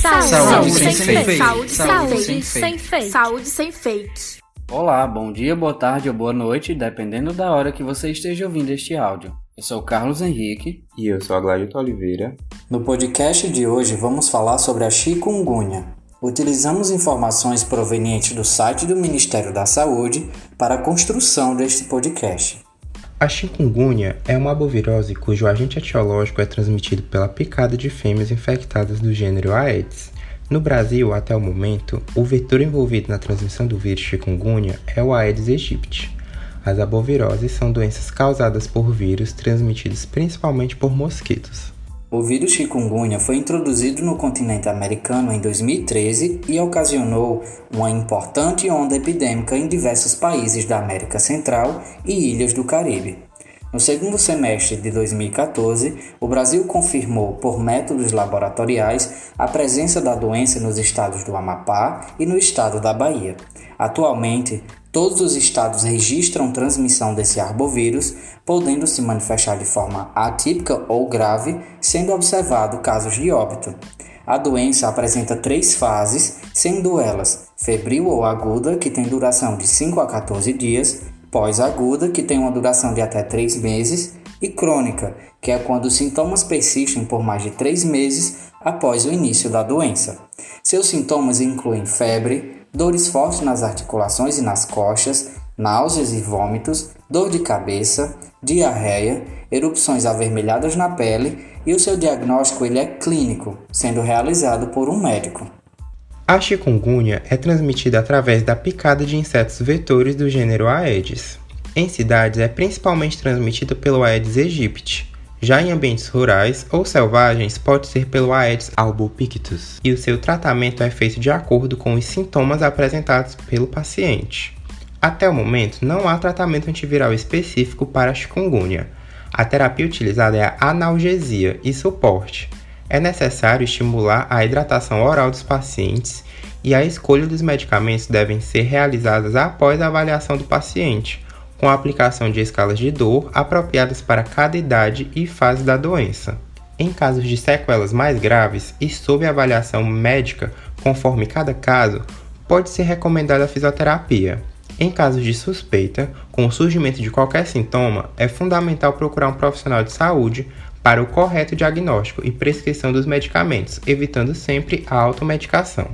Saúde, Saúde sem, sem fake. fake. Saúde, Saúde sem, sem fake. fake. Saúde sem fakes. Olá, bom dia, boa tarde ou boa noite, dependendo da hora que você esteja ouvindo este áudio. Eu sou o Carlos Henrique. E eu sou a Gladito Oliveira. No podcast de hoje vamos falar sobre a chikungunya. Utilizamos informações provenientes do site do Ministério da Saúde para a construção deste podcast. A chikungunya é uma arbovirose cujo agente etiológico é transmitido pela picada de fêmeas infectadas do gênero Aedes. No Brasil, até o momento, o vetor envolvido na transmissão do vírus chikungunya é o Aedes aegypti. As arboviroses são doenças causadas por vírus transmitidos principalmente por mosquitos. O vírus chikungunya foi introduzido no continente americano em 2013 e ocasionou uma importante onda epidêmica em diversos países da América Central e ilhas do Caribe. No segundo semestre de 2014, o Brasil confirmou, por métodos laboratoriais, a presença da doença nos estados do Amapá e no estado da Bahia. Atualmente, todos os estados registram transmissão desse arbovírus, podendo se manifestar de forma atípica ou grave, sendo observado casos de óbito. A doença apresenta três fases, sendo elas febril ou aguda, que tem duração de 5 a 14 dias, pós-aguda, que tem uma duração de até 3 meses, e crônica, que é quando os sintomas persistem por mais de 3 meses após o início da doença. Seus sintomas incluem febre, dores fortes nas articulações e nas costas, náuseas e vômitos, dor de cabeça, diarreia, erupções avermelhadas na pele e o seu diagnóstico ele é clínico, sendo realizado por um médico. A chikungunya é transmitida através da picada de insetos vetores do gênero Aedes. Em cidades é principalmente transmitida pelo Aedes aegypti. Já em ambientes rurais ou selvagens pode ser pelo Aedes albopictus, e o seu tratamento é feito de acordo com os sintomas apresentados pelo paciente. Até o momento, não há tratamento antiviral específico para a chikungunya. A terapia utilizada é a analgesia e suporte. É necessário estimular a hidratação oral dos pacientes e a escolha dos medicamentos devem ser realizadas após a avaliação do paciente, com a aplicação de escalas de dor apropriadas para cada idade e fase da doença. Em casos de sequelas mais graves e sob avaliação médica, conforme cada caso, pode ser recomendada a fisioterapia. Em casos de suspeita, com o surgimento de qualquer sintoma, é fundamental procurar um profissional de saúde para o correto diagnóstico e prescrição dos medicamentos, evitando sempre a automedicação.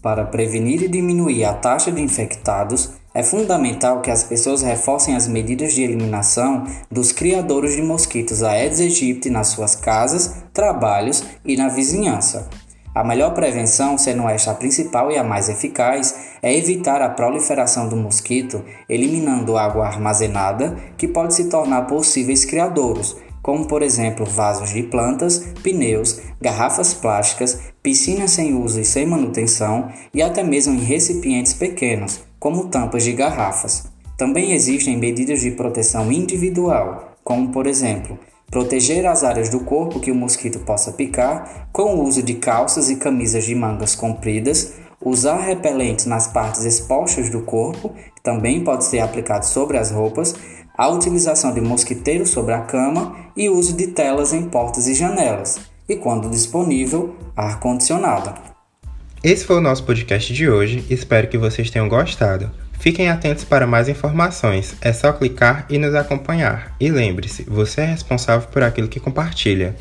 Para prevenir e diminuir a taxa de infectados, é fundamental que as pessoas reforcem as medidas de eliminação dos criadores de mosquitos Aedes aegypti nas suas casas, trabalhos e na vizinhança. A melhor prevenção, sendo esta a principal e a mais eficaz, é evitar a proliferação do mosquito, eliminando água armazenada, que pode se tornar possíveis criadouros, como por exemplo vasos de plantas, pneus, garrafas plásticas, piscinas sem uso e sem manutenção e até mesmo em recipientes pequenos, como tampas de garrafas. Também existem medidas de proteção individual, como por exemplo, proteger as áreas do corpo que o mosquito possa picar com o uso de calças e camisas de mangas compridas, usar repelentes nas partes expostas do corpo, que também pode ser aplicado sobre as roupas, a utilização de mosquiteiros sobre a cama e uso de telas em portas e janelas, e quando disponível, ar-condicionado. Esse foi o nosso podcast de hoje, espero que vocês tenham gostado. Fiquem atentos para mais informações, é só clicar e nos acompanhar. E lembre-se, você é responsável por aquilo que compartilha.